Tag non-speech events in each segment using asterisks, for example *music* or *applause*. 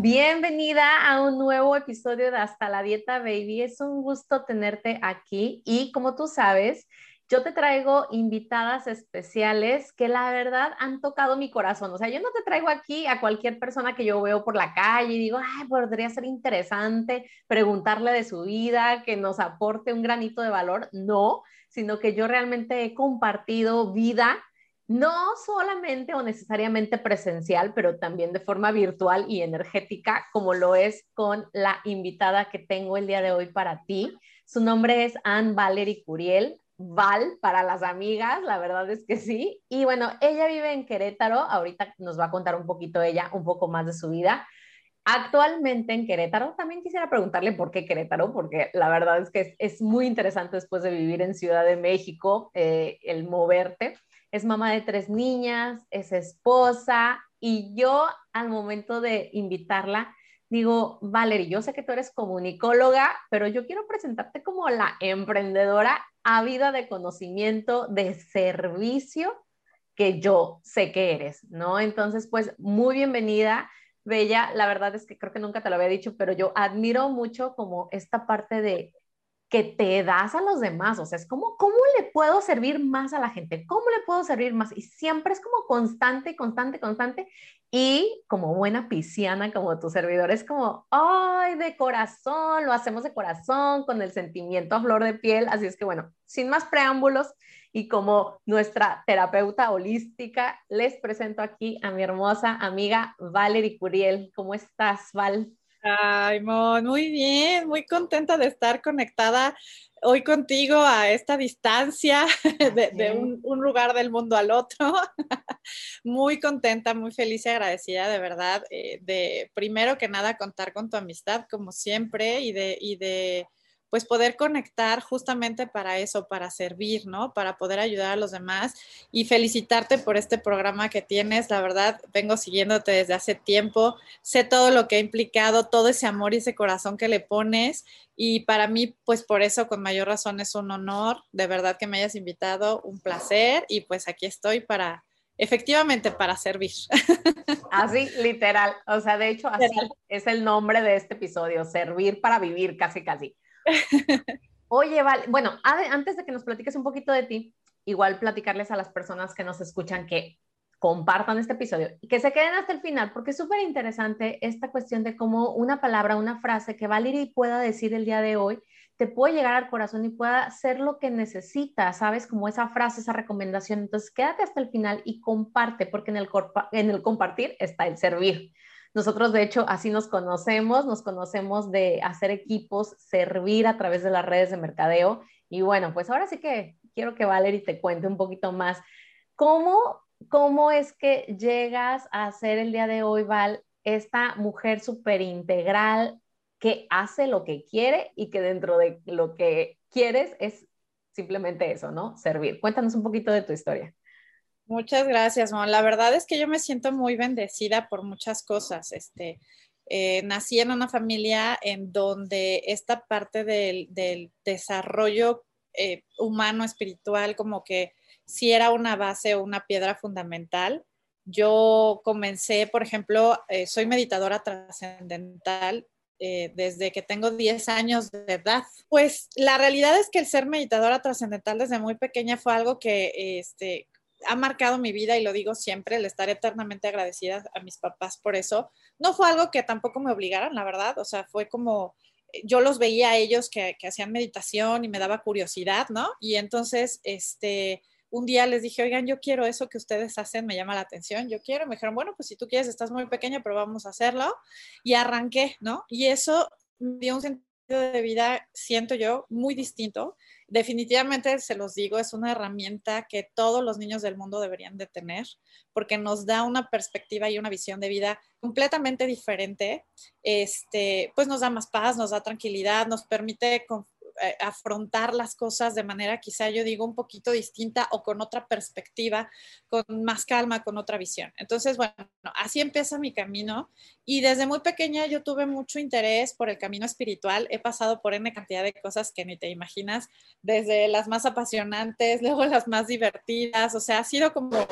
Bienvenida a un nuevo episodio de Hasta la Dieta Baby. Es un gusto tenerte aquí y como tú sabes, yo te traigo invitadas especiales que la verdad han tocado mi corazón. O sea, yo no te traigo aquí a cualquier persona que yo veo por la calle y digo, ay, podría ser interesante preguntarle de su vida, que nos aporte un granito de valor. No, sino que yo realmente he compartido vida no solamente o necesariamente presencial, pero también de forma virtual y energética, como lo es con la invitada que tengo el día de hoy para ti. Su nombre es Anne Valerie Curiel. Val para las amigas, la verdad es que sí. Y bueno, ella vive en Querétaro, ahorita nos va a contar un poquito ella, un poco más de su vida. Actualmente en Querétaro, también quisiera preguntarle por qué Querétaro, porque la verdad es que es, muy interesante después de vivir en Ciudad de México, eh, el moverte. Es mamá de tres niñas, es esposa, y yo al momento de invitarla, digo, Valerie, yo sé que tú eres comunicóloga, pero yo quiero presentarte como la emprendedora ávida de conocimiento, de servicio que yo sé que eres, ¿no? Entonces, pues muy bienvenida, Bella. La verdad es que creo que nunca te lo había dicho, pero yo admiro mucho como esta parte de que te das a los demás, o sea, es como, ¿cómo le puedo servir más a la gente? ¿Cómo le puedo servir más? Y siempre es como constante, constante, constante. Y como buena pisciana, como tu servidor, es como, ay, de corazón, lo hacemos de corazón, con el sentimiento a flor de piel. Así es que bueno, sin más preámbulos y como nuestra terapeuta holística, les presento aquí a mi hermosa amiga Valerie Curiel. ¿Cómo estás, Val? Ay, Mon, muy bien, muy contenta de estar conectada hoy contigo a esta distancia *laughs* de, un, lugar del mundo al otro. *laughs* muy contenta, muy feliz y agradecida de verdad eh, de primero que nada contar con tu amistad como siempre y de, y de pues poder conectar justamente para eso, para servir, ¿no? Para poder ayudar a los demás y felicitarte por este programa que tienes. La verdad, vengo siguiéndote desde hace tiempo, sé todo lo que ha implicado, todo ese amor y ese corazón que le pones y para mí, pues por eso, con mayor razón, es un honor, de verdad que me hayas invitado, un placer y pues aquí estoy para, efectivamente, para servir. *laughs* Así, literal. O sea, de hecho, así es el nombre de este episodio, servir para vivir, casi, casi. *laughs* Oye, vale, bueno, antes de que nos platiques un poquito de ti, igual platicarles a las personas que nos escuchan que compartan este episodio y que se queden hasta el final, porque es súper interesante esta cuestión de cómo una palabra, una frase que Valerie pueda decir el día de hoy, te puede llegar al corazón y pueda ser lo que necesitas, ¿sabes? Como esa frase, esa recomendación. Entonces, quédate hasta el final y comparte, porque en el, en el compartir está el servir. Nosotros, de hecho, así nos conocemos, nos conocemos de hacer equipos, servir a través de las redes de mercadeo. Y bueno, pues ahora sí que quiero que Valerie te cuente un poquito más. ¿Cómo, cómo es que llegas a ser el día de hoy, Val, esta mujer súper integral que hace lo que quiere y que dentro de lo que quieres es simplemente eso, ¿no? Servir. Cuéntanos un poquito de tu historia. Muchas gracias, Mon. La verdad es que yo me siento muy bendecida por muchas cosas. Este, eh, nací en una familia en donde esta parte del, desarrollo eh, humano, espiritual, como que sí era una base o una piedra fundamental. Yo comencé, por ejemplo, eh, soy meditadora trascendental desde que tengo 10 años de edad. Pues la realidad es que el ser meditadora trascendental desde muy pequeña fue algo que este, ha marcado mi vida y lo digo siempre, le estaré eternamente agradecida a mis papás por eso. No fue algo que tampoco me obligaran, la verdad, o sea, fue como eh, yo los veía a ellos que, hacían meditación y me daba curiosidad, ¿no? Y entonces, este, un día les dije, oigan, yo quiero eso que ustedes hacen, me llama la atención, yo quiero. Me dijeron, bueno, pues si tú quieres, estás muy pequeña, pero vamos a hacerlo. Y arranqué, ¿no? Y eso me dio un sentido de vida, siento yo, muy distinto definitivamente se los digo, es una herramienta que todos los niños del mundo deberían de tener porque nos da una perspectiva y una visión de vida completamente diferente. Este, pues nos da más paz, nos da tranquilidad, nos permite eh, afrontar las cosas de manera quizá yo digo un poquito distinta o con otra perspectiva, con más calma, con otra visión. Entonces, bueno, así empieza mi camino y desde muy pequeña yo tuve mucho interés por el camino espiritual. He pasado por N cantidad de cosas que ni te imaginas, desde las más apasionantes, *laughs* luego las más divertidas, o sea, ha sido como,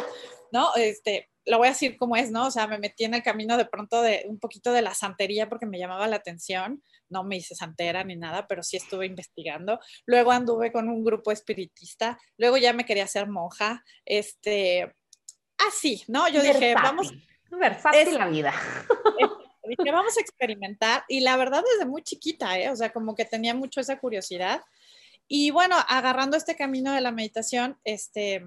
¿no? Este, lo voy a decir como es, ¿no? O sea, me metí en el camino de pronto de un poquito de la santería porque me llamaba la atención. No me hice santera ni nada, pero sí estuve investigando. Luego anduve con un grupo espiritista. Luego ya me quería hacer monja. Este, así, ¿no? Yo dije, vamos. Versátil la vida. *laughs* dije, vamos a experimentar. Y la verdad, desde muy chiquita, ¿eh? O sea, como que tenía mucho esa curiosidad. Y bueno, agarrando este camino de la meditación, este,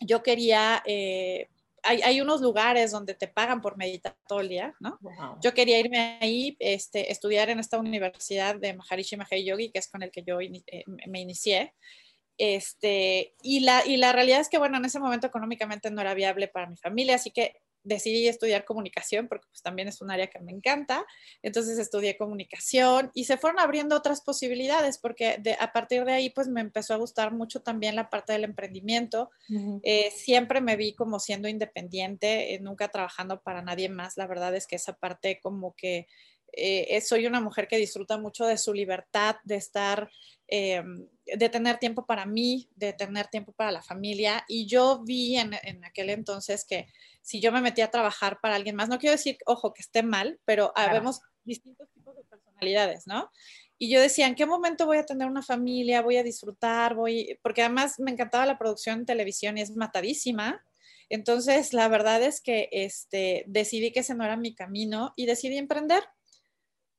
yo quería eh, hay, unos lugares donde te pagan por día, ¿no? Yo quería irme ahí, este, estudiar en esta universidad de Maharishi Mahesh Yogi, que es con el que yo eh, me inicié. Este, y, la, y la realidad es que, bueno, en ese momento económicamente no era viable para mi familia, así que decidí estudiar comunicación porque pues, también es un área que me encanta. Entonces estudié comunicación y se fueron abriendo otras posibilidades porque a partir de ahí pues me empezó a gustar mucho también la parte del emprendimiento. Eh, siempre me vi como siendo independiente, eh, nunca trabajando para nadie más. La verdad es que esa parte como que eh, soy una mujer que disfruta mucho de su libertad, de estar, de tener tiempo para mí, de tener tiempo para la familia. Y yo vi en, en aquel entonces que si yo me metía a trabajar para alguien más, no quiero decir, ojo, que esté mal, pero vemos distintos tipos de personalidades, ¿no? Y yo decía, ¿en qué momento voy a tener una familia? Voy a disfrutar, voy, porque además me encantaba la producción en televisión y es matadísima. Entonces, la verdad es que este, decidí que ese no era mi camino y decidí emprender.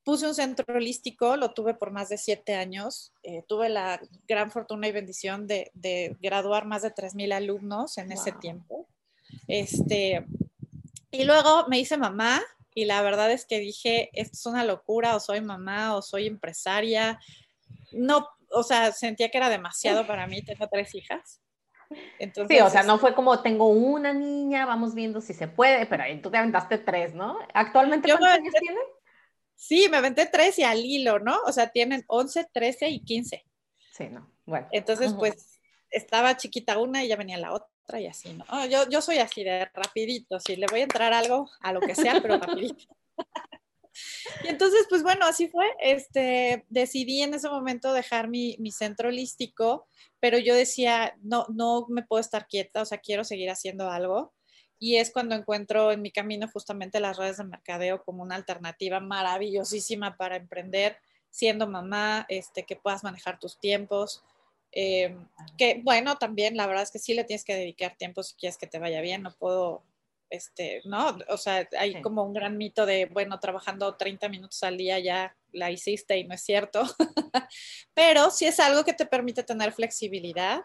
Puse un centro holístico, lo tuve por más de siete años. Eh, tuve la gran fortuna y bendición de, de graduar más de 3.000 alumnos en ese tiempo. Este, y luego me hice mamá y la verdad es que dije, esto es una locura, o soy mamá, o soy empresaria. No, o sea, sentía que era demasiado para mí, tengo tres hijas. Entonces, sí, o sea, no fue como tengo una niña, vamos viendo si se puede, pero ahí tú te aventaste tres, ¿no? ¿Actualmente cuántos años tienen? Sí, me aventé tres y al hilo, ¿no? O sea, tienen 11, 13 y 15. Sí, no, bueno. Entonces, pues estaba chiquita una y ya venía la otra y así, ¿no? Yo, yo soy así de rapidito, si le voy a entrar algo, a lo que sea, pero rapidito. *laughs* y entonces, pues bueno, así fue. Este, decidí en ese momento dejar mi, mi, centro holístico, pero yo decía, no, no me puedo estar quieta, o sea, quiero seguir haciendo algo. Y es cuando encuentro en mi camino justamente las redes de mercadeo como una alternativa maravillosísima para emprender, siendo mamá, este, que puedas manejar tus tiempos, eh, que bueno, también la verdad es que sí le tienes que dedicar tiempo si quieres que te vaya bien, no puedo, este, ¿no? O sea, hay como un gran mito de, bueno, trabajando 30 minutos al día ya la hiciste y no es cierto, *laughs* pero sí es algo que te permite tener flexibilidad.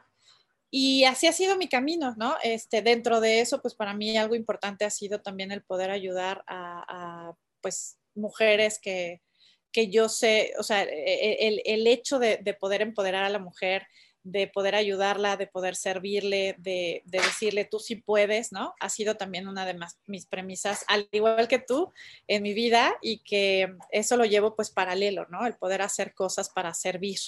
Y así ha sido mi camino, ¿no? Este, dentro de eso, pues para mí algo importante ha sido también el poder ayudar a, pues, mujeres que, que yo sé, o sea, e, e, el, el hecho de, de, poder empoderar a la mujer, de poder ayudarla, de poder servirle, de, de, decirle tú sí puedes, ¿no? Ha sido también una de mis premisas, al igual que tú, en mi vida y que eso lo llevo pues paralelo, ¿no? El poder hacer cosas para servir.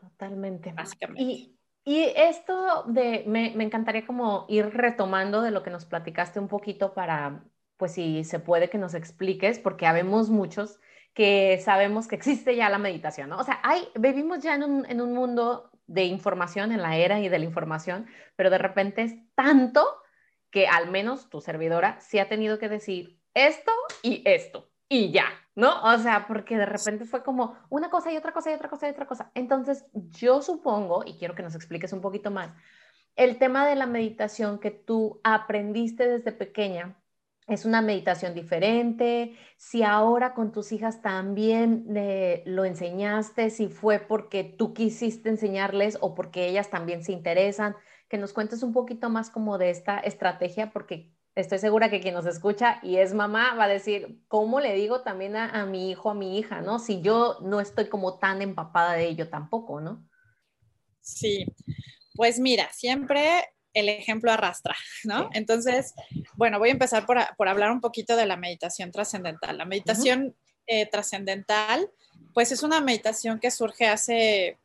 Totalmente. Básicamente. Y, y esto de, me, me encantaría como ir retomando de lo que nos platicaste un poquito para, pues si se puede que nos expliques, porque habemos muchos que sabemos que existe ya la meditación, ¿no? O sea, hay, vivimos ya en un, en un mundo de información, en la era y de la información, pero de repente es tanto que al menos tu servidora sí ha tenido que decir esto y esto y ya, ¿no? O sea, porque de repente fue como una cosa y otra cosa y otra cosa y otra cosa. Entonces, yo supongo, y quiero que nos expliques un poquito más, el tema de la meditación que tú aprendiste desde pequeña, es una meditación diferente, si ahora con tus hijas también eh, lo enseñaste, si fue porque tú quisiste enseñarles o porque ellas también se interesan, que nos cuentes un poquito más como de esta estrategia, porque estoy segura que quien nos escucha y es mamá va a decir, ¿cómo le digo también a, a mi hijo, a mi hija, ¿no? Si yo no estoy como tan empapada de ello tampoco, ¿no? Sí, pues mira, siempre el ejemplo arrastra, ¿no? Entonces, bueno, voy a empezar por, hablar un poquito de la meditación trascendental. La meditación eh, trascendental, pues es una meditación que surge hace,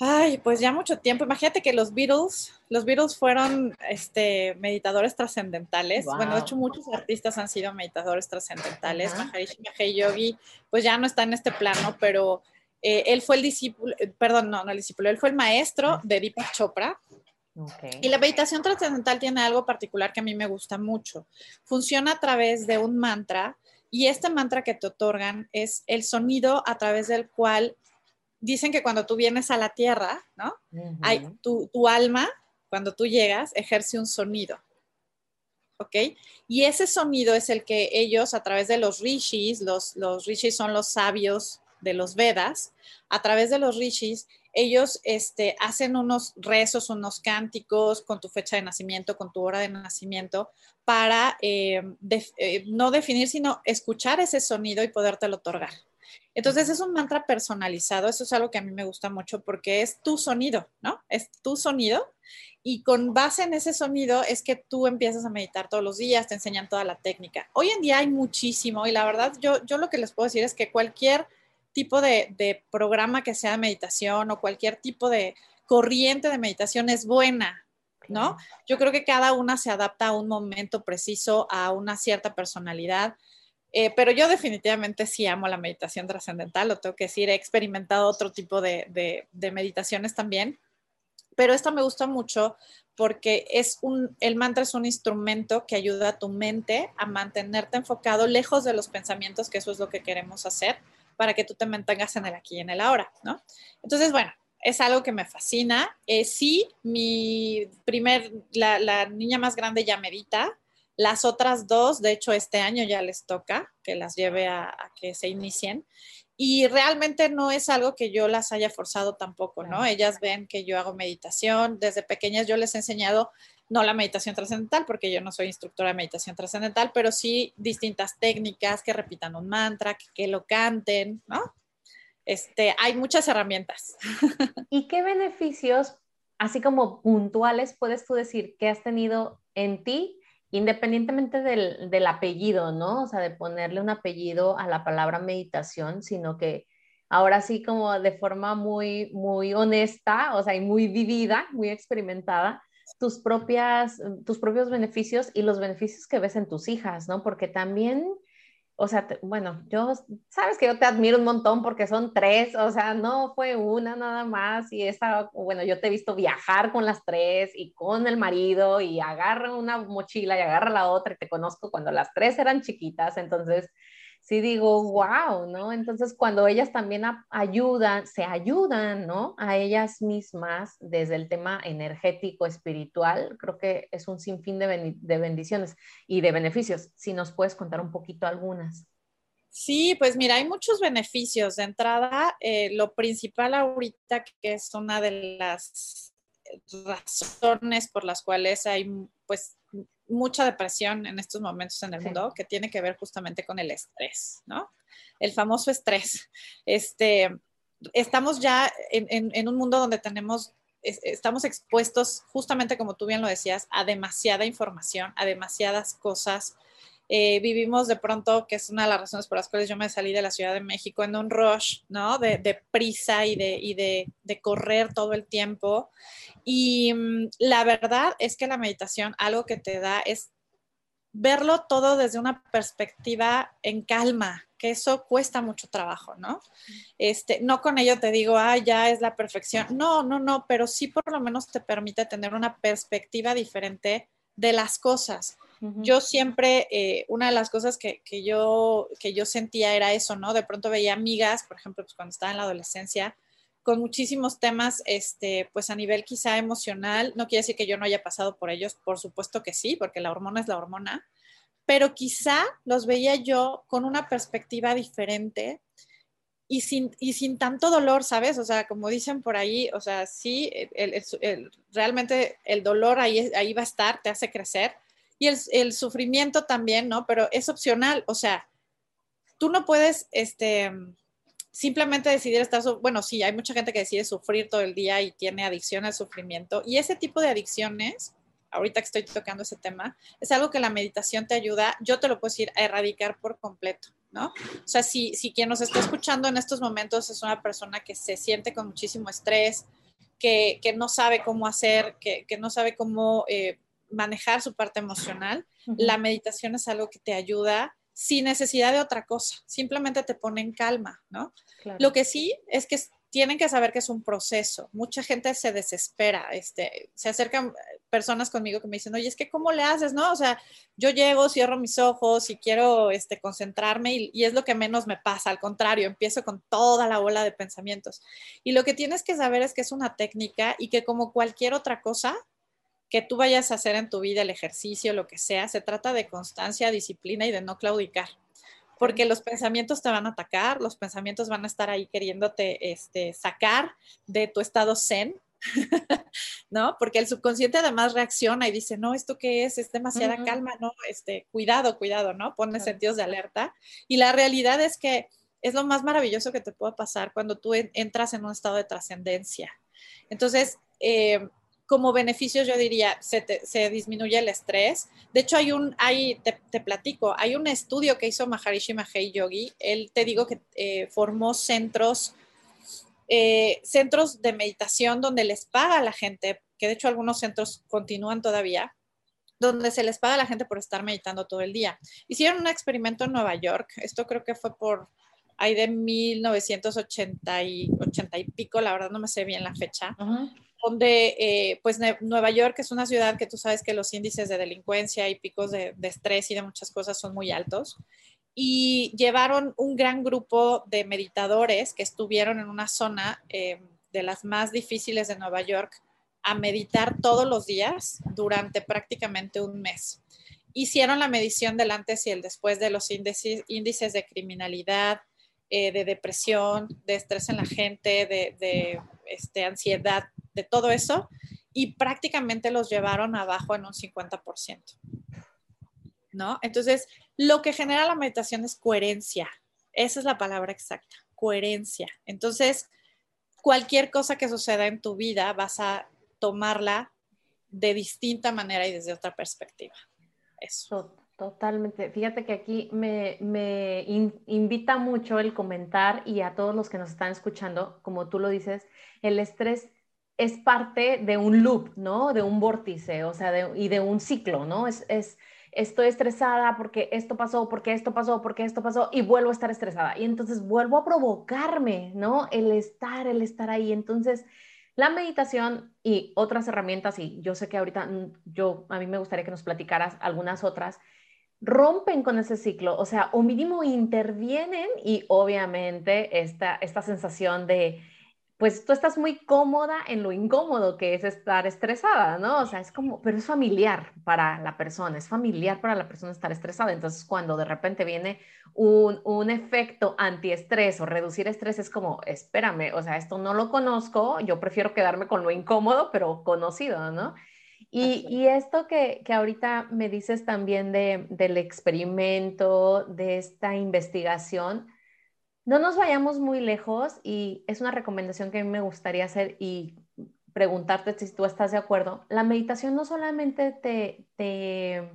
ay, pues ya mucho tiempo. Imagínate que los Beatles, los Beatles fueron este, meditadores trascendentales. Bueno, de hecho muchos artistas han sido meditadores trascendentales. Maharishi Mahesh Yogi, pues ya no está en este plano, pero eh, él fue el discípulo, eh, perdón, no, no el discípulo, él fue el maestro de Deepak Chopra, y la meditación trascendental tiene algo particular que a mí me gusta mucho. Funciona a través de un mantra y este mantra que te otorgan es el sonido a través del cual dicen que cuando tú vienes a la tierra, ¿no? Hay, tu, alma, cuando tú llegas, ejerce un sonido. ¿Ok? Y ese sonido es el que ellos, a través de los rishis, los, los rishis son los sabios de los Vedas, a través de los rishis, ellos este, hacen unos rezos, unos cánticos con tu fecha de nacimiento, con tu hora de nacimiento, para eh, eh, no definir, sino escuchar ese sonido y podértelo otorgar. Entonces es un mantra personalizado, eso es algo que a mí me gusta mucho porque es tu sonido, ¿no? Es tu sonido y con base en ese sonido es que tú empiezas a meditar todos los días, te enseñan toda la técnica. Hoy en día hay muchísimo y la verdad yo, yo lo que les puedo decir es que cualquier tipo de, programa que sea de meditación o cualquier tipo de corriente de meditación es buena, ¿no? Yo creo que cada una se adapta a un momento preciso, a una cierta personalidad. Eh, pero yo definitivamente sí amo la meditación trascendental, lo tengo que decir, he experimentado otro tipo de, de, meditaciones también, pero esta me gusta mucho porque es un, el mantra es un instrumento que ayuda a tu mente a mantenerte enfocado lejos de los pensamientos, que eso es lo que queremos hacer, para que tú te mantengas en el aquí y en el ahora, ¿no? Entonces, bueno, es algo que me fascina. Eh, sí, mi primer, la, niña más grande ya medita. Las otras dos, de hecho, este año ya les toca que las lleve a, que se inicien. Y realmente no es algo que yo las haya forzado tampoco, ¿no? Ellas ven que yo hago meditación. Desde pequeñas yo les he enseñado no la meditación trascendental, porque yo no soy instructora de meditación trascendental, pero sí distintas técnicas, que repitan un mantra, que, lo canten, ¿no? Este, hay muchas herramientas. *laughs* ¿Y qué beneficios, así como puntuales, puedes tú decir que has tenido en ti, independientemente del, del apellido, ¿no? O sea, de ponerle un apellido a la palabra meditación, sino que ahora sí como de forma muy, muy honesta, o sea, y muy vivida, muy experimentada, tus, propias, tus propios beneficios y los beneficios que ves en tus hijas, ¿no? Porque también, o sea, bueno, yo, sabes que yo te admiro un montón porque son tres, o sea, no fue una nada más y esa, bueno, yo te he visto viajar con las tres y con el marido y agarra una mochila y agarra la otra y te conozco cuando las tres eran chiquitas, entonces sí digo, wow, ¿no? Entonces, cuando ellas también ayudan, se ayudan, ¿no? A ellas mismas desde el tema energético, espiritual, creo que es un sinfín de, bendiciones y de beneficios. Si nos puedes contar un poquito algunas. Sí, pues mira, hay muchos beneficios. De entrada, eh, lo principal ahorita, que es una de las razones por las cuales hay, pues, mucha depresión en estos momentos en el mundo que tiene que ver justamente con el estrés, ¿no? El famoso estrés. Este, estamos ya en, un mundo donde tenemos, estamos expuestos, justamente como tú bien lo decías, a demasiada información, a demasiadas cosas eh, vivimos de pronto, que es una de las razones por las cuales yo me salí de la Ciudad de México, en un rush, ¿no? De, prisa y, de, de, correr todo el tiempo. Y mm, la verdad es que la meditación, algo que te da es verlo todo desde una perspectiva en calma, que eso cuesta mucho trabajo, ¿no? Este, no con ello te digo, ah, ya es la perfección. No, no, no, pero sí por lo menos te permite tener una perspectiva diferente de las cosas. Yo siempre, eh, una de las cosas que, yo, que yo sentía era eso, ¿no? De pronto veía amigas, por ejemplo, pues cuando estaba en la adolescencia, con muchísimos temas, este, pues a nivel quizá emocional, no quiere decir que yo no haya pasado por ellos, por supuesto que sí, porque la hormona es la hormona, pero quizá los veía yo con una perspectiva diferente y sin, y sin tanto dolor, ¿sabes? O sea, como dicen por ahí, o sea, sí, realmente el dolor ahí, ahí va a estar, te hace crecer, y el, sufrimiento también, ¿no? Pero es opcional, o sea, tú no puedes, este, simplemente decidir estar, bueno, sí, hay mucha gente que decide sufrir todo el día y tiene adicción al sufrimiento. Y ese tipo de adicciones, ahorita que estoy tocando ese tema, es algo que la meditación te ayuda, yo te lo puedo decir, a erradicar por completo, ¿no? O sea, si, si quien nos está escuchando en estos momentos es una persona que se siente con muchísimo estrés, que, que no sabe cómo hacer, que, que no sabe cómo eh, manejar su parte emocional, la meditación es algo que te ayuda sin necesidad de otra cosa, simplemente te pone en calma, ¿no? Lo que sí es que tienen que saber que es un proceso. Mucha gente se desespera, este, se acercan personas conmigo que me dicen, oye, es que ¿cómo le haces? No, o sea, yo llego, cierro mis ojos y quiero este, concentrarme y, y, es lo que menos me pasa, al contrario, empiezo con toda la ola de pensamientos. Y lo que tienes que saber es que es una técnica y que como cualquier otra cosa que tú vayas a hacer en tu vida, el ejercicio, lo que sea, se trata de constancia, disciplina y de no claudicar porque los pensamientos te van a atacar, los pensamientos van a estar ahí queriéndote este, sacar de tu estado zen, *laughs* ¿no? Porque el subconsciente además reacciona y dice, no, ¿esto qué es? Es demasiada calma, ¿no? Este, cuidado, cuidado, ¿no? Pone sentidos de alerta. Y la realidad es que es lo más maravilloso que te puede pasar cuando tú entras en un estado de trascendencia. Entonces, eh, como beneficios yo diría, se, disminuye el estrés. De hecho, hay un, hay, te, platico, hay un estudio que hizo Maharishi Mahesh Yogi. Él te digo que eh, formó centros, eh, centros de meditación donde les paga a la gente, que de hecho algunos centros continúan todavía, donde se les paga a la gente por estar meditando todo el día. Hicieron un experimento en Nueva York, esto creo que fue por ahí de 1980 y, 80 y pico, la verdad no me sé bien la fecha donde eh, pues Nueva York es una ciudad que tú sabes que los índices de delincuencia y picos de, estrés y de muchas cosas son muy altos. Y llevaron un gran grupo de meditadores que estuvieron en una zona eh, de las más difíciles de Nueva York a meditar todos los días durante prácticamente un mes. Hicieron la medición del antes y el después de los índices, índices de criminalidad, eh, de depresión, de estrés en la gente, de, de este, ansiedad todo eso y prácticamente los llevaron abajo en un 50%. ¿No? Entonces, lo que genera la meditación es coherencia. Esa es la palabra exacta, coherencia. Entonces, cualquier cosa que suceda en tu vida vas a tomarla de distinta manera y desde otra perspectiva. Eso. Totalmente. Fíjate que aquí me, invita mucho el comentar y a todos los que nos están escuchando, como tú lo dices, el estrés es parte de un loop, ¿no? De un vórtice, o sea, y de un ciclo, ¿no? Es, es, estoy estresada porque esto pasó, porque esto pasó, porque esto pasó, y vuelvo a estar estresada. Y entonces vuelvo a provocarme, ¿no? El estar, el estar ahí. Entonces, la meditación y otras herramientas, y yo sé que ahorita mm, yo, a mí me gustaría que nos platicaras algunas otras, rompen con ese ciclo, o sea, o mínimo intervienen y obviamente esta, esta sensación de pues tú estás muy cómoda en lo incómodo que es estar estresada, ¿no? O sea, es como, pero es familiar para la persona, es familiar para la persona estar estresada. Entonces, cuando de repente viene un, un efecto antiestrés o reducir estrés, es como, espérame, o sea, esto no lo conozco, yo prefiero quedarme con lo incómodo, pero conocido, ¿no? Y, y, esto que, que, ahorita me dices también de, del experimento, de esta investigación, no nos vayamos muy lejos y es una recomendación que a mí me gustaría hacer y preguntarte si tú estás de acuerdo. La meditación no solamente te, te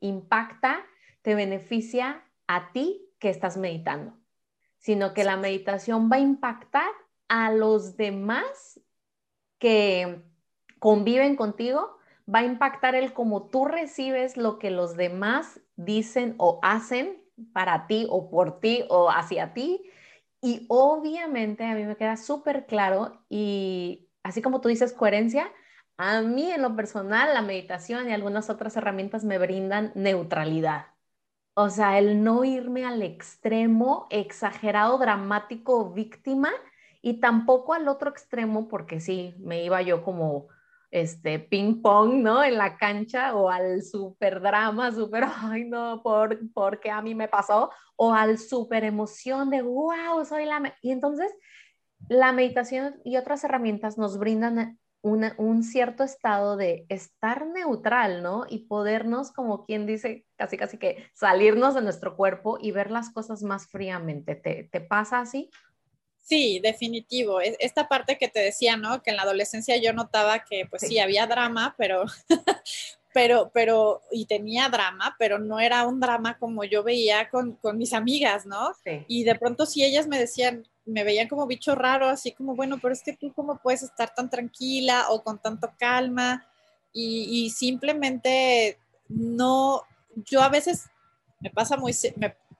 impacta, te beneficia a ti que estás meditando, sino que la meditación va a impactar a los demás que conviven contigo, va a impactar el cómo tú recibes lo que los demás dicen o hacen para ti o por ti o hacia ti. Y obviamente a mí me queda súper claro y así como tú dices coherencia, a mí en lo personal la meditación y algunas otras herramientas me brindan neutralidad. O sea, el no irme al extremo exagerado, dramático, víctima y tampoco al otro extremo porque sí, me iba yo como este ping pong, ¿no? En la cancha o al super drama, *laughs* super, ay no, por, porque a mí me pasó, o al super emoción de, wow, soy la... Y entonces la meditación y otras herramientas nos brindan un cierto estado de estar neutral, ¿no? Y podernos, como quien dice, casi casi que salirnos de nuestro cuerpo y ver las cosas más fríamente. ¿Te, te pasa así? Sí, definitivo. Esta parte que te decía, ¿no? Que en la adolescencia yo notaba que, pues sí, había drama, pero, *laughs* pero, pero, y tenía drama, pero no era un drama como yo veía con, mis amigas, ¿no? Y de pronto si ellas me decían, me veían como bicho raro, así como, bueno, pero es que tú cómo puedes estar tan tranquila o con tanto calma y, simplemente no, yo a veces me pasa muy,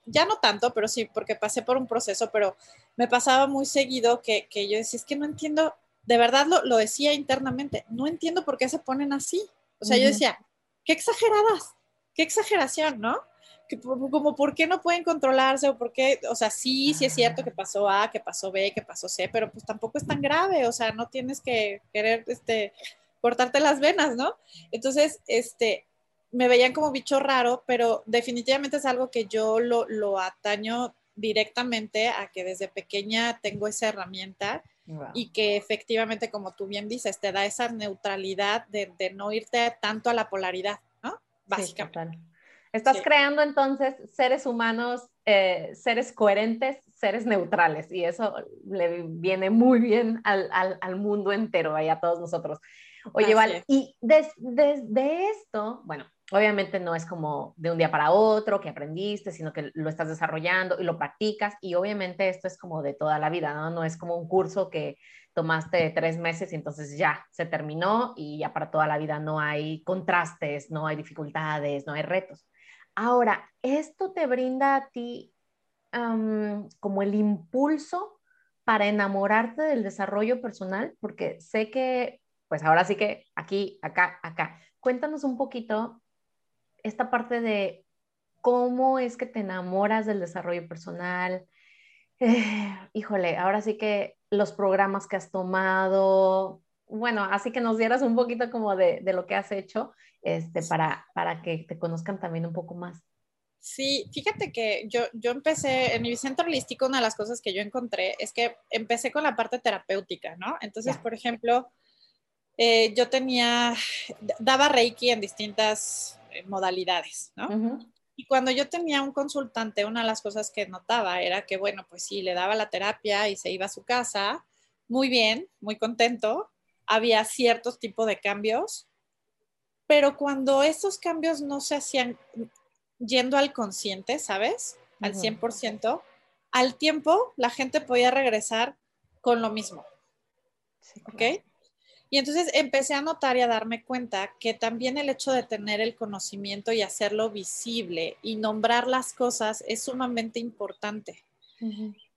ya no tanto, pero sí, porque pasé por un proceso, pero me pasaba muy seguido que, yo decía, es que no entiendo, de verdad lo, decía internamente, no entiendo por qué se ponen así. O sea, yo decía, qué exageradas, qué exageración, ¿no? Que, como por qué no pueden controlarse o por qué, o sea, sí, sí es cierto que pasó A, que pasó B, que pasó C, pero pues tampoco es tan grave, o sea, no tienes que querer, este, cortarte las venas, ¿no? Entonces, este, me veían como bicho raro, pero definitivamente es algo que yo lo, ataño directamente a que desde pequeña tengo esa herramienta y que efectivamente, como tú bien dices, te da esa neutralidad de, no irte tanto a la polaridad, ¿no? Básicamente. Estás creando entonces seres humanos, eh, seres coherentes, seres neutrales, y eso le viene muy bien al, al mundo entero a todos nosotros. Oye, vale, y desde esto, bueno, Obviamente no es como de un día para otro que aprendiste, sino que lo estás desarrollando y lo practicas y obviamente esto es como de toda la vida, ¿no? No es como un curso que tomaste tres meses y entonces ya se terminó y ya para toda la vida no hay contrastes, no hay dificultades, no hay retos. Ahora, ¿esto te brinda a ti como el impulso para enamorarte del desarrollo personal? Porque sé que, pues ahora sí que aquí, acá, acá. Cuéntanos un poquito esta parte de cómo es que te enamoras del desarrollo personal. Eh, *sighs* híjole, ahora sí que los programas que has tomado, bueno, así que nos dieras un poquito como de, lo que has hecho este, para, para que te conozcan también un poco más. Sí, fíjate que yo, yo empecé en mi centro holístico, una de las cosas que yo encontré es que empecé con la parte terapéutica, ¿no? Entonces, por ejemplo, eh, yo tenía, daba Reiki en distintas modalidades, ¿no? Y cuando yo tenía un consultante, una de las cosas que notaba era que, bueno, pues sí, le daba la terapia y se iba a su casa, muy bien, muy contento, había ciertos tipos de cambios, pero cuando esos cambios no se hacían yendo al consciente, ¿sabes? Al 100%, al tiempo la gente podía regresar con lo mismo. ¿Ok? Y entonces empecé a notar y a darme cuenta que también el hecho de tener el conocimiento y hacerlo visible y nombrar las cosas es sumamente importante.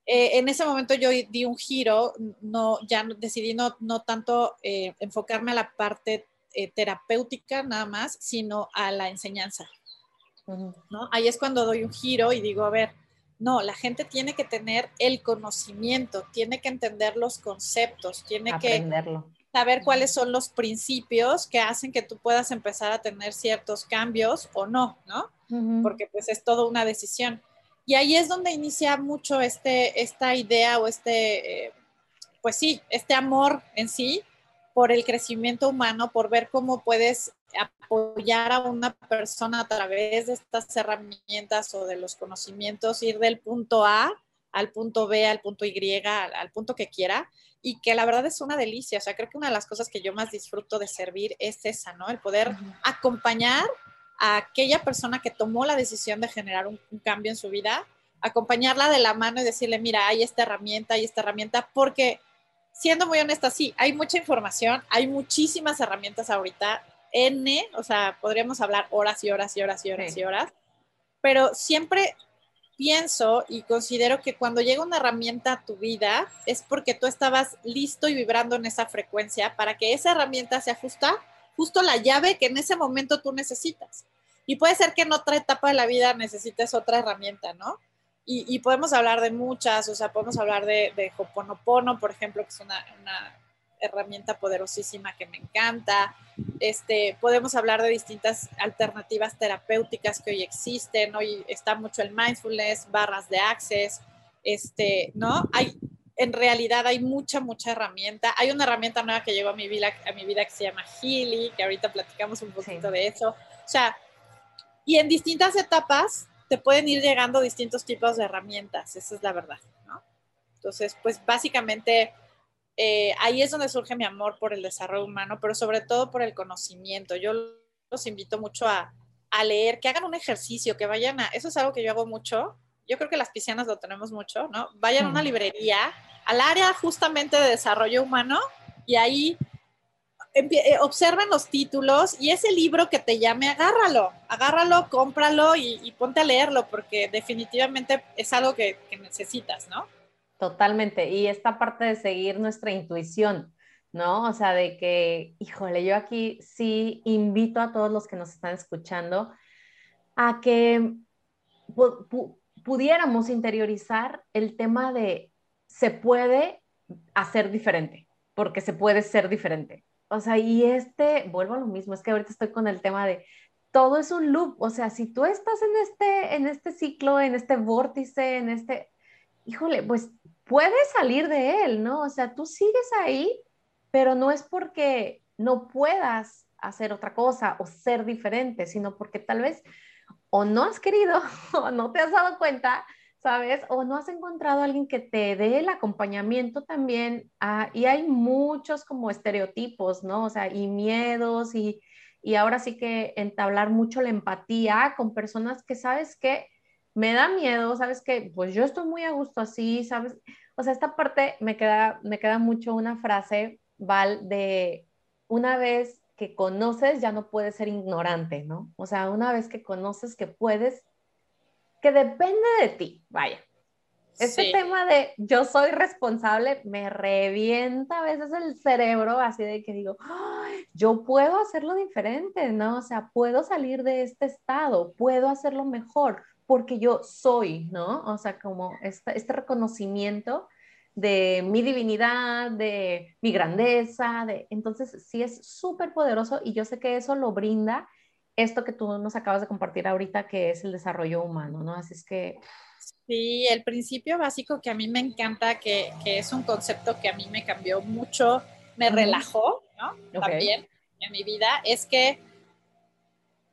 Eh, en ese momento yo di un giro, no, ya decidí no, no tanto eh, enfocarme a la parte eh, terapéutica nada más, sino a la enseñanza. ¿no? Ahí es cuando doy un giro y digo, a ver, no, la gente tiene que tener el conocimiento, tiene que entender los conceptos, tiene Aprenderlo. que saber cuáles son los principios que hacen que tú puedas empezar a tener ciertos cambios o no, ¿no? Porque pues es toda una decisión. Y ahí es donde inicia mucho este, esta idea o este, eh, pues sí, este amor en sí por el crecimiento humano, por ver cómo puedes apoyar a una persona a través de estas herramientas o de los conocimientos, ir del punto A al punto B, al punto Y, al punto que quiera y que la verdad es una delicia. O sea, creo que una de las cosas que yo más disfruto de servir es esa, ¿no? El poder acompañar a aquella persona que tomó la decisión de generar un, cambio en su vida, acompañarla de la mano y decirle, mira, hay esta herramienta, hay esta herramienta, porque siendo muy honesta, sí, hay mucha información, hay muchísimas herramientas ahorita, N, o sea, podríamos hablar horas y horas y horas y horas y horas, pero siempre pienso y considero que cuando llega una herramienta a tu vida es porque tú estabas listo y vibrando en esa frecuencia para que esa herramienta se ajusta justo la llave que en ese momento tú necesitas. Y puede ser que en otra etapa de la vida necesites otra herramienta, ¿no? Y, podemos hablar de muchas, o sea, podemos hablar de, de Hoponopono, por ejemplo, que es una herramienta poderosísima que me encanta. Este, podemos hablar de distintas alternativas terapéuticas que hoy existen. Hoy está mucho el mindfulness, barras de access, este, ¿no? Hay, en realidad hay mucha, mucha herramienta. Hay una herramienta nueva que llegó a mi vida, a mi vida que se llama Healy, que ahorita platicamos un poquito de eso. O sea, y en distintas etapas te pueden ir llegando distintos tipos de herramientas, esa es la verdad, ¿no? Entonces, pues básicamente eh, ahí es donde surge mi amor por el desarrollo humano, pero sobre todo por el conocimiento. Yo los invito mucho a, a leer, que hagan un ejercicio, que vayan a, eso es algo que yo hago mucho, yo creo que las piscianas lo tenemos mucho, ¿no? Vayan a una librería, al área justamente de desarrollo humano y ahí eh, observen los títulos y ese libro que te llame, agárralo, agárralo, cómpralo y, ponte a leerlo porque definitivamente es algo que, que necesitas, ¿no? Totalmente. Y esta parte de seguir nuestra intuición, ¿no? O sea, de que, híjole, yo aquí sí invito a todos los que nos están escuchando a que pudiéramos interiorizar el tema de se puede hacer diferente, porque se puede ser diferente. O sea, y este, vuelvo a lo mismo, es que ahorita estoy con el tema de todo es un loop, o sea, si tú estás en este, en este ciclo, en este vórtice, en este, híjole, pues puedes salir de él, ¿no? O sea, tú sigues ahí, pero no es porque no puedas hacer otra cosa o ser diferente, sino porque tal vez o no has querido *laughs* o no te has dado cuenta, ¿sabes? O no has encontrado a alguien que te dé el acompañamiento también. Ah, y hay muchos como estereotipos, ¿no? O sea, y miedos y, y ahora sí que entablar mucho la empatía con personas que sabes que me da miedo, sabes que pues yo estoy muy a gusto así, ¿sabes? O sea, esta parte me queda, me queda mucho una frase, Val, de una vez que conoces ya no puedes ser ignorante, ¿no? O sea, una vez que conoces que puedes, que depende de ti, vaya. Este tema de yo soy responsable me revienta a veces el cerebro así de que digo, yo puedo hacerlo diferente, ¿no? O sea, puedo salir de este estado, puedo hacerlo mejor, porque yo soy, ¿no? O sea, como este, este reconocimiento de mi divinidad, de mi grandeza, de... entonces sí es súper poderoso y yo sé que eso lo brinda esto que tú nos acabas de compartir ahorita, que es el desarrollo humano, ¿no? Así es que... Sí, el principio básico que a mí me encanta, que, que es un concepto que a mí me cambió mucho, me relajó, ¿no? También en mi vida, es que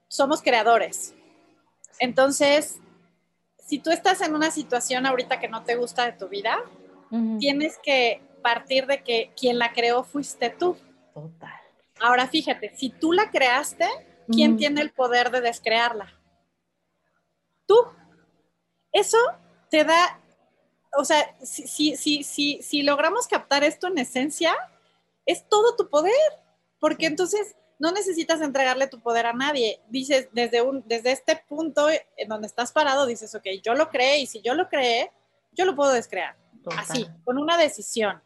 somos creadores. Entonces, si tú estás en una situación ahorita que no te gusta de tu vida, tienes que partir de que quien la creó fuiste tú. Total. Ahora fíjate, si tú la creaste, ¿quién tiene el poder de descrearla? Tú. Eso te da, o sea, si, si, si, si logramos captar esto en esencia, es todo tu poder, porque entonces no necesitas entregarle tu poder a nadie. Dices, desde, un, desde este punto en donde estás parado, dices, ok, yo lo creé y si yo lo creé, yo lo puedo descrear. Así, con una decisión.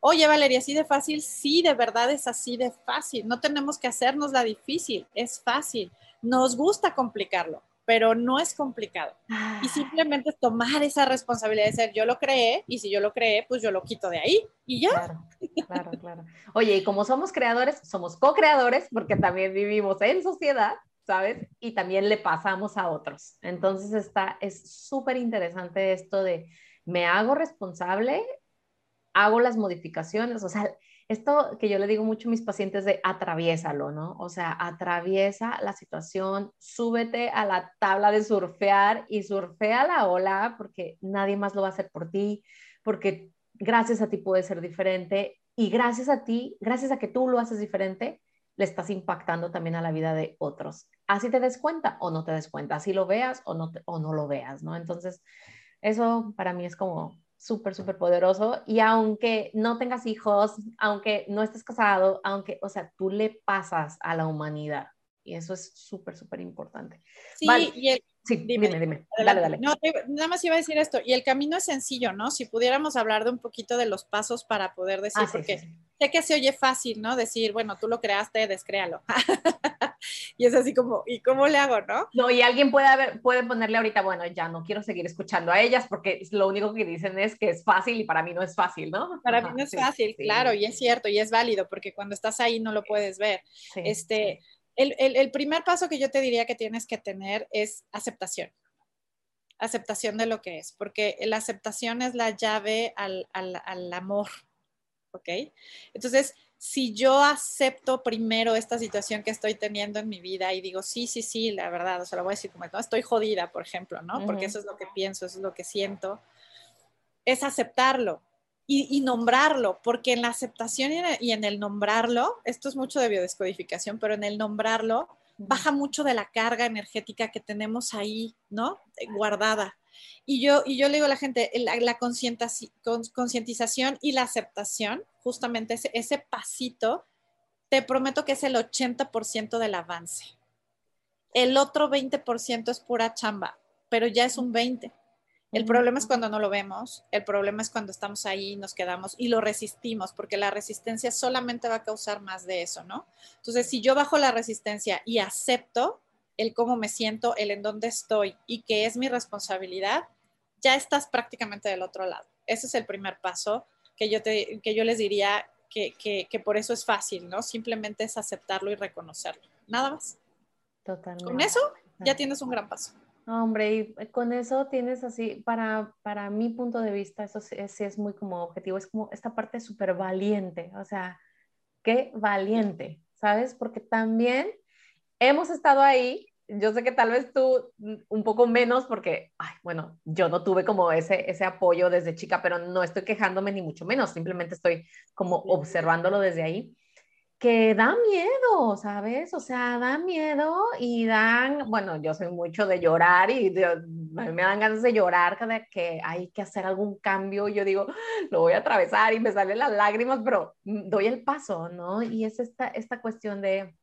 Oye, Valeria, así de fácil, sí, de verdad es así de fácil. No tenemos que hacernos la difícil, es fácil. Nos gusta complicarlo, pero no es complicado. Y ah. simplemente tomar esa responsabilidad de ser yo lo creé y si yo lo creé, pues yo lo quito de ahí y ya. Claro, claro, claro. Oye, y como somos creadores, somos co-creadores porque también vivimos en sociedad, ¿sabes? Y también le pasamos a otros. Entonces está, es súper interesante esto de me hago responsable, hago las modificaciones, o sea, esto que yo le digo mucho a mis pacientes de atraviésalo, ¿no? O sea, atraviesa la situación, súbete a la tabla de surfear y surfea la ola porque nadie más lo va a hacer por ti, porque gracias a ti puede ser diferente y gracias a ti, gracias a que tú lo haces diferente, le estás impactando también a la vida de otros. Así te des cuenta o no te des cuenta, así lo veas o no, o no lo veas, ¿no? Entonces, eso para mí es como súper, súper poderoso. Y aunque no tengas hijos, aunque no estés casado, aunque, o sea, tú le pasas a la humanidad. Y eso es súper, súper importante. Sí, y el, sí dime, dime, Dale, dale. No, nada más iba a decir esto. Y el camino es sencillo, ¿no? Si pudiéramos hablar de un poquito de los pasos para poder decir, ah, porque sé que se oye fácil, ¿no? Decir, bueno, tú lo creaste, descréalo. *laughs* y es así como, ¿y cómo le hago, no? No, y alguien puede, haber, puede ponerle ahorita, bueno, ya no quiero seguir escuchando a ellas porque lo único que dicen es que es fácil y para mí no es fácil, ¿no? Para mí no es fácil, claro, y es cierto, y es válido porque cuando estás ahí no lo puedes ver. este, el, el, el primer paso que yo te diría que tienes que tener es aceptación aceptación de lo que es, porque la aceptación es la llave al, al, al amor, ¿ok? Entonces, si yo acepto primero esta situación que estoy teniendo en mi vida y digo, sí, sí, sí, la verdad, o sea, lo voy a decir como, no, estoy jodida, por ejemplo, ¿no? Porque eso es lo que pienso, eso es lo que siento. es aceptarlo y, nombrarlo, porque en la aceptación y en, el, nombrarlo, esto es mucho de biodescodificación, pero en el nombrarlo baja mucho de la carga energética que tenemos ahí, ¿no? Guardada. Y yo, y yo le digo a la gente, la, concientización y la aceptación, justamente ese, ese pasito, te prometo que es el 80% del avance. El otro 20% es pura chamba, pero ya es un 20%. El problema es cuando no lo vemos, el problema es cuando estamos ahí, nos quedamos y lo resistimos, porque la resistencia solamente va a causar más de eso, ¿no? Entonces, si yo bajo la resistencia y acepto el cómo me siento, el en dónde estoy y que es mi responsabilidad, ya estás prácticamente del otro lado. Ese es el primer paso que yo, te, que yo les diría que, que por eso es fácil, ¿no? Simplemente es aceptarlo y reconocerlo. Nada más. Totalmente. Con eso ya tienes un gran paso hombre, y con eso tienes así, para, para mi punto de vista, eso sí, es muy como objetivo, es como esta parte súper valiente, o sea, qué valiente, ¿sabes? Porque también hemos estado ahí, yo sé que tal vez tú un poco menos porque, ay, bueno, yo no tuve como ese, ese apoyo desde chica, pero no estoy quejándome ni mucho menos, simplemente estoy como observándolo desde ahí que da miedo, ¿sabes? O sea, da miedo y dan, bueno, yo soy mucho de llorar y me dan ganas de llorar cada que hay que hacer algún cambio. Yo digo, lo voy a atravesar y me salen las lágrimas, pero doy el paso, ¿no? Y es esta, esta cuestión de,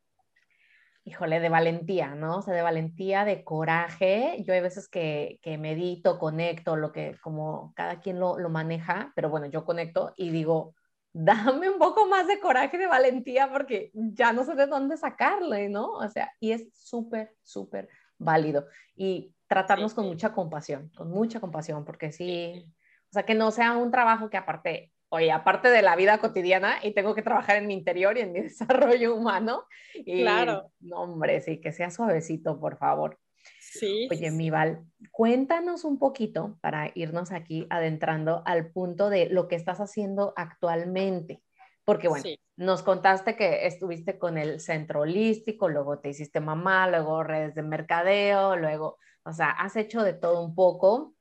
híjole, de valentía, ¿no? O sea, de valentía, de coraje. Yo hay veces que, que medito, conecto, lo que como cada quien lo, lo maneja, pero bueno, yo conecto y digo, dame un poco más de coraje y de valentía porque ya no sé de dónde sacarle, ¿no? O sea, y es súper, súper válido. Y tratarnos con mucha compasión, con mucha compasión, porque sí, o sea, que no sea un trabajo que aparte, oye, aparte de la vida cotidiana y tengo que trabajar en mi interior y en mi *laughs* desarrollo humano. Y, claro. No, hombre, sí, que sea suavecito, por favor. Sí. Oye, Mival, cuéntanos un poquito para irnos aquí adentrando al punto de lo que estás haciendo actualmente. Porque bueno, nos contaste que estuviste con el centro holístico, luego te hiciste mamá, luego redes de mercadeo, luego, o sea, has hecho de todo un poco.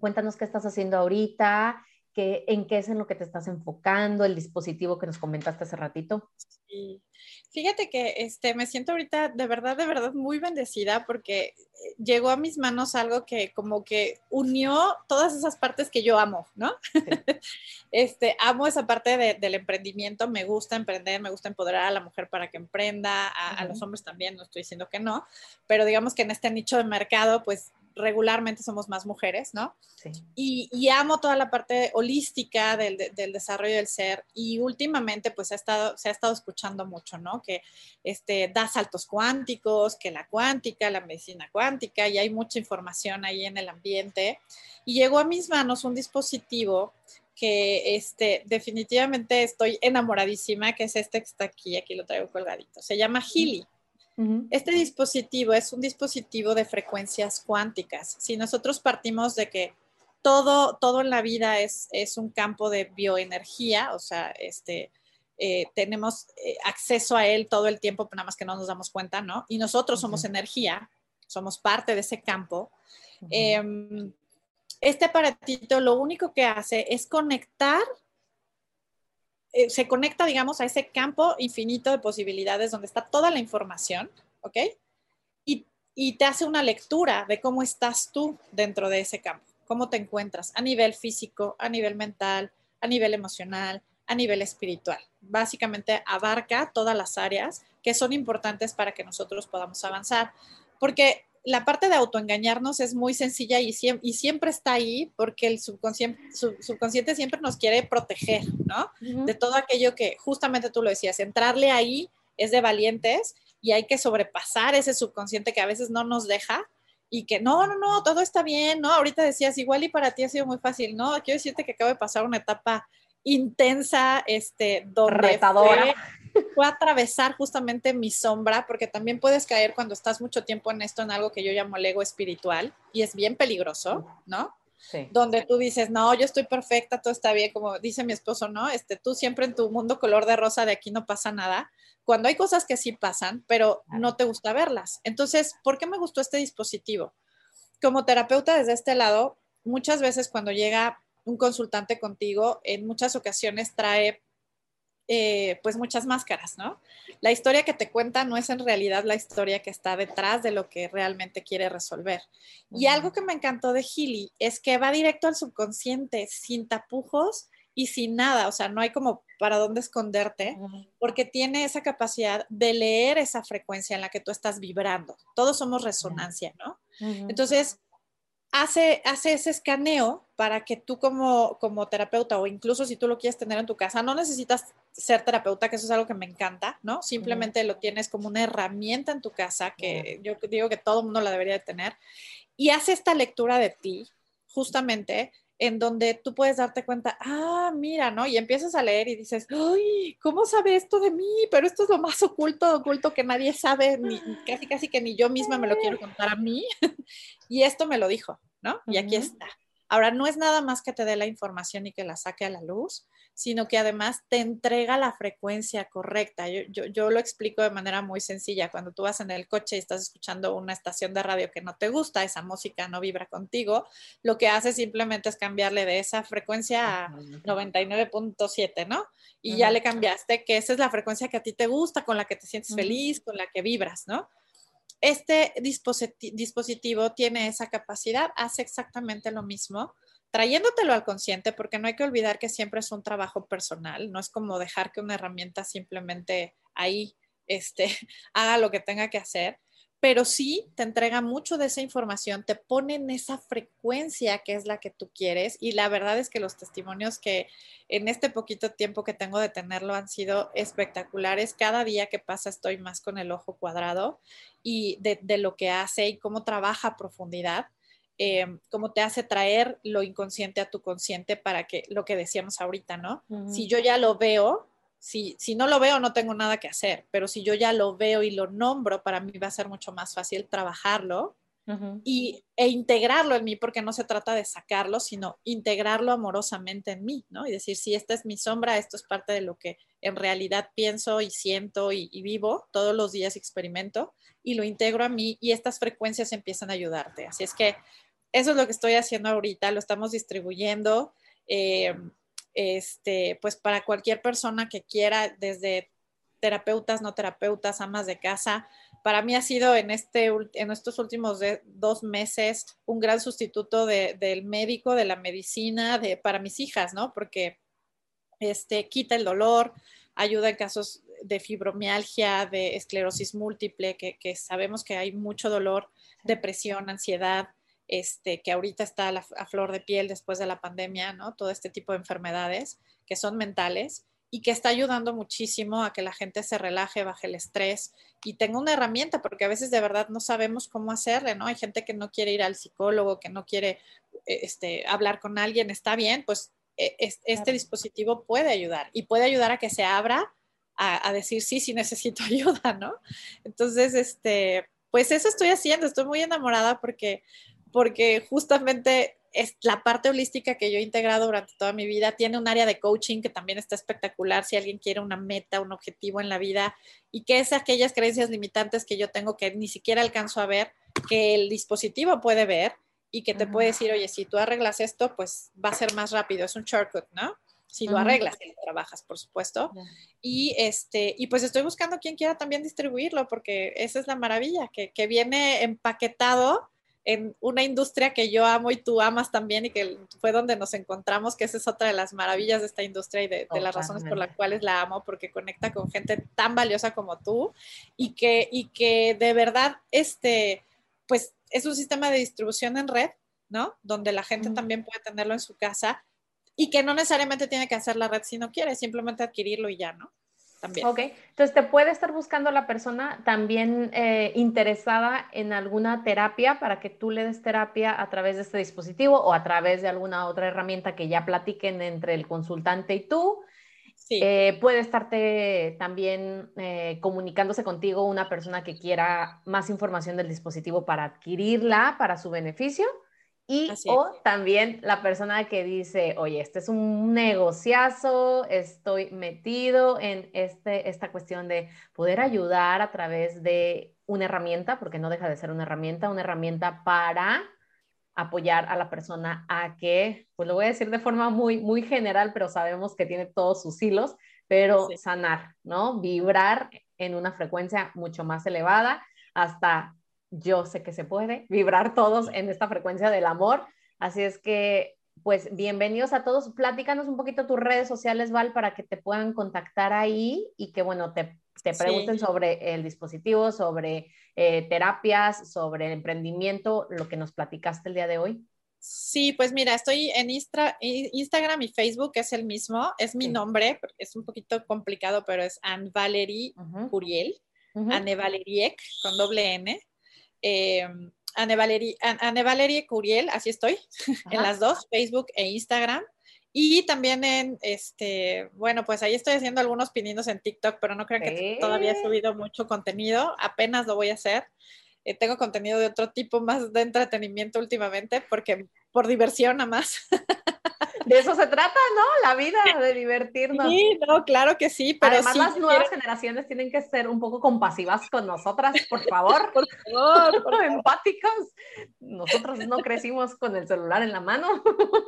Cuéntanos qué estás haciendo ahorita, en qué es en lo que te estás enfocando, el dispositivo que nos comentaste hace ratito. Sí. Fíjate que este, me siento ahorita de verdad, de verdad muy bendecida porque eh, llegó a mis manos algo que como que unió todas esas partes que yo amo, ¿no? *laughs* este, amo esa parte del emprendimiento, me gusta emprender, me gusta empoderar a la mujer para que emprenda, a, a los hombres también, no estoy diciendo que no, pero digamos que en este nicho de mercado, pues regularmente somos más mujeres, ¿no? Sí. Y, amo toda la parte holística del, desarrollo del ser y últimamente pues ha estado, se ha estado escuchando mucho, ¿no? Que este, da saltos cuánticos, que la cuántica, la medicina cuántica y hay mucha información ahí en el ambiente. Y llegó a mis manos un dispositivo que este, definitivamente estoy enamoradísima, que es este que está aquí, aquí lo traigo colgadito. Se llama Healy. Este dispositivo es un dispositivo de frecuencias cuánticas. Si nosotros partimos de que todo, todo en la vida es, es un campo de bioenergía, o sea, este, eh, tenemos eh, acceso a él todo el tiempo, nada más que no nos damos cuenta, ¿no? Y nosotros somos energía, somos parte de ese campo. Em, este aparatito lo único que hace es conectar eh, se conecta, digamos, a ese campo infinito de posibilidades donde está toda la información, ¿ok? Y, y, te hace una lectura de cómo estás tú dentro de ese campo, cómo te encuentras a nivel físico, a nivel mental, a nivel emocional, a nivel espiritual. Básicamente abarca todas las áreas que son importantes para que nosotros podamos avanzar. Porque la parte de autoengañarnos es muy sencilla y, y siempre está ahí porque el subconsciente, subconsciente siempre nos quiere proteger, ¿no? De todo aquello que justamente tú lo decías, entrarle ahí es de valientes y hay que sobrepasar ese subconsciente que a veces no nos deja y que no, no, no, todo está bien, ¿no? Ahorita decías, igual y para ti ha sido muy fácil, ¿no? Quiero decirte que acabo de pasar una etapa intensa, este, donde retadora fue *laughs* atravesar justamente mi sombra, porque también puedes caer cuando estás mucho tiempo en esto, en algo que yo llamo el ego espiritual, y es bien peligroso, ¿no? Sí. Donde tú dices, no, yo estoy perfecta, todo está bien, como dice mi esposo, ¿no? Este, tú siempre en tu mundo color de rosa, de aquí no pasa nada, cuando hay cosas que sí pasan, pero no te gusta verlas. Entonces, ¿por qué me gustó este dispositivo? Como terapeuta desde este lado, muchas veces cuando llega un consultante contigo en muchas ocasiones trae eh, pues muchas máscaras, ¿no? La historia que te cuenta no es en realidad la historia que está detrás de lo que realmente quiere resolver. Y algo que me encantó de Healy es que va directo al subconsciente, sin tapujos y sin nada, o sea, no hay como para dónde esconderte, porque tiene esa capacidad de leer esa frecuencia en la que tú estás vibrando. Todos somos resonancia, ¿no? Entonces, hace, hace ese escaneo para que tú como, como terapeuta o incluso si tú lo quieres tener en tu casa, no necesitas ser terapeuta, que eso es algo que me encanta, ¿no? Simplemente lo tienes como una herramienta en tu casa que yo digo que todo el mundo la debería de tener. Y hace esta lectura de ti justamente en donde tú puedes darte cuenta, ah, mira, ¿no? Y empiezas a leer y dices, ay, ¿cómo sabe esto de mí? Pero esto es lo más oculto, oculto que nadie sabe, ni, casi, casi que ni yo misma me lo quiero contar a mí. *laughs* y esto me lo dijo, ¿no? Y aquí está. Ahora, no es nada más que te dé la información y que la saque a la luz, sino que además te entrega la frecuencia correcta. Yo, lo explico de manera muy sencilla. Cuando tú vas en el coche y estás escuchando una estación de radio que no te gusta, esa música no vibra contigo, lo que hace simplemente es cambiarle de esa frecuencia a 99.7, ¿no? Y ya le cambiaste que esa es la frecuencia que a ti te gusta, con la que te sientes feliz, con la que vibras, ¿no? Este dispositivo tiene esa capacidad, hace exactamente lo mismo, trayéndotelo al consciente, porque no hay que olvidar que siempre es un trabajo personal, no es como dejar que una herramienta simplemente ahí este, *laughs* haga lo que tenga que hacer, pero sí te entrega mucho de esa información, te pone en esa frecuencia que es la que tú quieres y la verdad es que los testimonios que en este poquito tiempo que tengo de tenerlo han sido espectaculares. Cada día que pasa estoy más con el ojo cuadrado y de, lo que hace y cómo trabaja a profundidad. Eh, cómo te hace traer lo inconsciente a tu consciente para que lo que decíamos ahorita, ¿no? Si yo ya lo veo, si, no lo veo, no tengo nada que hacer, pero si yo ya lo veo y lo nombro, para mí va a ser mucho más fácil trabajarlo y, e integrarlo en mí, porque no se trata de sacarlo, sino integrarlo amorosamente en mí, ¿no? Y decir, si esta es mi sombra, esto es parte de lo que en realidad pienso y siento y, vivo, todos los días experimento y lo integro a mí y estas frecuencias empiezan a ayudarte. Así es que eso es lo que estoy haciendo ahorita, lo estamos distribuyendo. Eh, este, pues para cualquier persona que quiera, desde terapeutas, no terapeutas, amas de casa. Para mí ha sido en, este, en estos últimos dos meses un gran sustituto del médico, de la medicina, de, para mis hijas, ¿no? Porque este, quita el dolor, ayuda en casos de fibromialgia, de esclerosis múltiple, que, que sabemos que hay mucho dolor, depresión, ansiedad, este, que ahorita está a, flor de piel después de la pandemia, ¿no? Todo este tipo de enfermedades que son mentales y que está ayudando muchísimo a que la gente se relaje, baje el estrés y tenga una herramienta, porque a veces de verdad no sabemos cómo hacerle, ¿no? Hay gente que no quiere ir al psicólogo, que no quiere eh, este, hablar con alguien, está bien, pues e, este dispositivo puede ayudar y puede ayudar a que se abra a, a, decir, sí, sí necesito *laughs* ayuda, ¿no? Entonces, este, pues eso estoy haciendo, estoy muy enamorada porque porque justamente es la parte holística que yo he integrado durante toda mi vida. Tiene un área de coaching que también está espectacular si alguien quiere una meta, un objetivo en la vida y que es aquellas creencias limitantes que yo tengo que ni siquiera alcanzo a ver, que el dispositivo puede ver y que te puede decir, oye, si tú arreglas esto, pues va a ser más rápido, es un shortcut, ¿no? Si lo arreglas y lo trabajas, por supuesto. Y, este, y pues estoy buscando quien quiera también distribuirlo, porque esa es la maravilla, que, que viene empaquetado en una industria que yo amo y tú amas también y que fue donde nos encontramos, que esa es otra de las maravillas de esta industria y de, las razones por las cuales la amo, porque conecta con gente tan valiosa como tú y que, y que de verdad, este, pues es un sistema de distribución en red, ¿no? Donde la gente también puede tenerlo en su casa y que no necesariamente tiene que hacer la red si no quiere, simplemente adquirirlo y ya, ¿no? También. Ok, entonces te puede estar buscando la persona también eh, interesada en alguna terapia para que tú le des terapia a través de este dispositivo o a través de alguna otra herramienta que ya platiquen entre el consultante y tú. Sí. Eh, puede estarte también eh, comunicándose contigo una persona que quiera más información del dispositivo para adquirirla para su beneficio. Y o también la persona que dice, oye, este es un negociazo, estoy metido en este, esta cuestión de poder ayudar a través de una herramienta, porque no deja de ser una herramienta, una herramienta para apoyar a la persona a que, pues lo voy a decir de forma muy, muy general, pero sabemos que tiene todos sus hilos, pero sanar, ¿no? Vibrar en una frecuencia mucho más elevada hasta yo sé que se puede vibrar todos en esta frecuencia del amor. Así es que, pues, bienvenidos a todos. Platícanos un poquito tus redes sociales, Val, para que te puedan contactar ahí y que, bueno, te, te pregunten sobre el dispositivo, sobre eh, terapias, sobre el emprendimiento, lo que nos platicaste el día de hoy. Sí, pues mira, estoy en Instagram y Facebook, es el mismo, es mi nombre, es un poquito complicado, pero es Anne Valerie Curiel, Anne Valeriek con doble N. Eh, Anne, Valerie, Curiel, así estoy, *laughs* en las dos, Facebook e Instagram. Y también en, este, bueno, pues ahí estoy haciendo algunos pininos en TikTok, pero no creo que todavía he subido mucho contenido, apenas lo voy a hacer. Eh, tengo contenido de otro tipo más de entretenimiento últimamente, porque por diversión nada más. *laughs* de eso se trata, ¿no? La vida, de divertirnos. Sí, no, claro que sí. Pero Además, las nuevas generaciones tienen que ser un poco compasivas con nosotras, por favor. *laughs* por favor, por *laughs* empáticos. Nosotros no crecimos con el celular en la mano.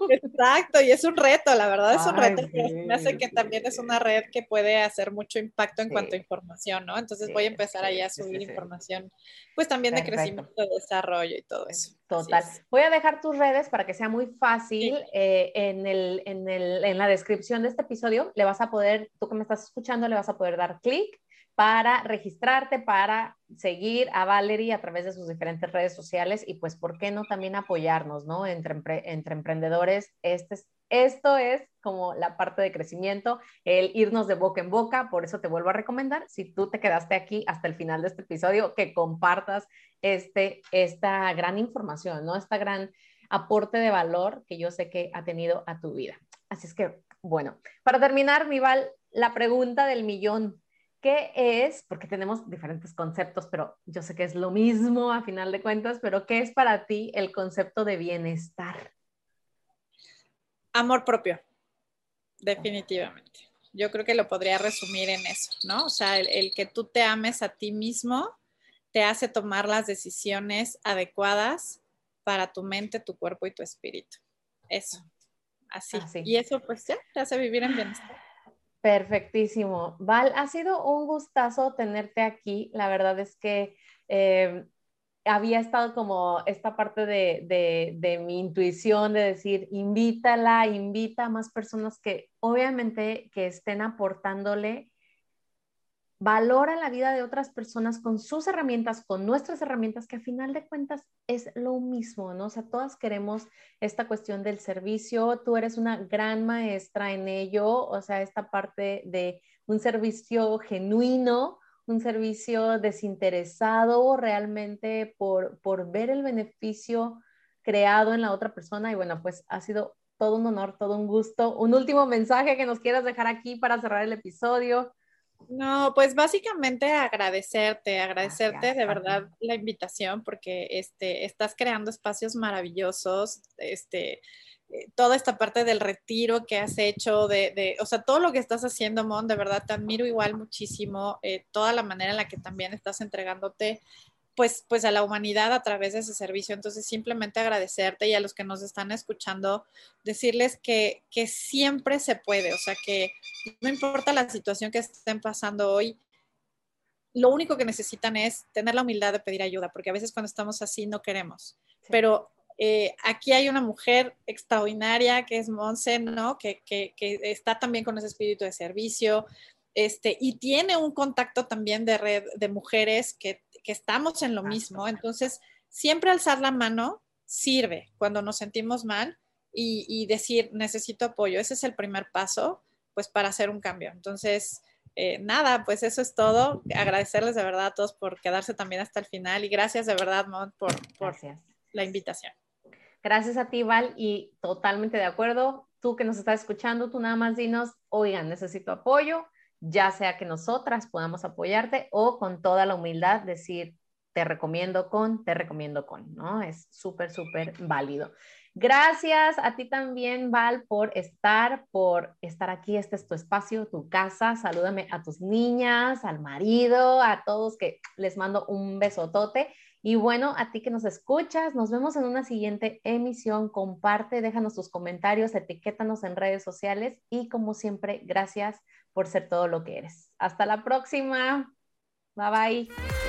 Exacto, y es un reto, la verdad es un reto. me hace que también es una red que puede hacer mucho impacto en cuanto a información, ¿no? Entonces voy a empezar ahí a subir información, pues también de crecimiento, de desarrollo y todo eso. Total. Voy a dejar tus redes para que sea muy fácil. Eh, en, el, en, el, en la descripción de este episodio le vas a poder, tú que me estás escuchando, le vas a poder dar clic para registrarte, para seguir a Valerie a través de sus diferentes redes sociales y pues, ¿por qué no también apoyarnos, ¿no? Entre, entre emprendedores. Este esto es como la parte de crecimiento, el irnos de boca en boca, por eso te vuelvo a recomendar, si tú te quedaste aquí hasta el final de este episodio, que compartas este, esta gran información, ¿no? Esta gran aporte de valor que yo sé que ha tenido a tu vida. Así es que, bueno, para terminar, Mival, la pregunta del millón. ¿Qué es? Porque tenemos diferentes conceptos, pero yo sé que es lo mismo a final de cuentas, pero ¿qué es para ti el concepto de bienestar? Amor propio, definitivamente. Yo creo que lo podría resumir en eso, ¿no? O sea, el, que tú te ames a ti mismo te hace tomar las decisiones adecuadas para tu mente, tu cuerpo y tu espíritu. Eso, así. Y eso pues ya te hace vivir en bienestar. Perfectísimo. Val, ha sido un gustazo tenerte aquí. La verdad es que eh, había estado como esta parte de, de, mi intuición de decir, invítala, invita a más personas que obviamente que estén aportándole valor a la vida de otras personas con sus herramientas, con nuestras herramientas, que a final de cuentas es lo mismo, ¿no? O sea, todas queremos esta cuestión del servicio, tú eres una gran maestra en ello, o sea, esta parte de un servicio genuino, un servicio desinteresado realmente por, por ver el beneficio creado en la otra persona y bueno, pues ha sido todo un honor, todo un gusto. Un último mensaje que nos quieras dejar aquí para cerrar el episodio. No, pues básicamente agradecerte, agradecerte de verdad la invitación porque este, estás creando espacios maravillosos, este, eh, toda esta parte del retiro que has hecho, de, o sea, todo lo que estás haciendo, Mon, de verdad te admiro igual muchísimo, eh, toda la manera en la que también estás entregándote pues, pues a la humanidad a través de ese servicio. Entonces, simplemente agradecerte y a los que nos están escuchando, decirles que, que siempre se puede, o sea, que no importa la situación que estén pasando hoy, lo único que necesitan es tener la humildad de pedir ayuda, porque a veces cuando estamos así no queremos. Pero eh, aquí hay una mujer extraordinaria que es Monse, ¿no? Que, que, que, está también con ese espíritu de servicio, este, y tiene un contacto también de red de mujeres que, que estamos en lo mismo. Entonces, siempre alzar la mano sirve cuando nos sentimos mal y, y, decir, necesito apoyo. Ese es el primer paso, pues, para hacer un cambio. Entonces, eh, nada, pues eso es todo. Agradecerles de verdad a todos por quedarse también hasta el final y gracias de verdad, Mon, por, por la invitación. Gracias a ti, Val, y totalmente de acuerdo. Tú que nos estás escuchando, tú nada más dinos, oigan, necesito apoyo, ya sea que nosotras podamos apoyarte o con toda la humildad decir, te recomiendo con, te recomiendo con, ¿no? Es súper, súper válido. Gracias a ti también, Val, por estar, por estar aquí. Este es tu espacio, tu casa. Salúdame a tus niñas, al marido, a todos que les mando un besotote Y bueno, a ti que nos escuchas, nos vemos en una siguiente emisión. Comparte, déjanos tus comentarios, etiquétanos en redes sociales y como siempre, gracias por ser todo lo que eres. Hasta la próxima. Bye bye.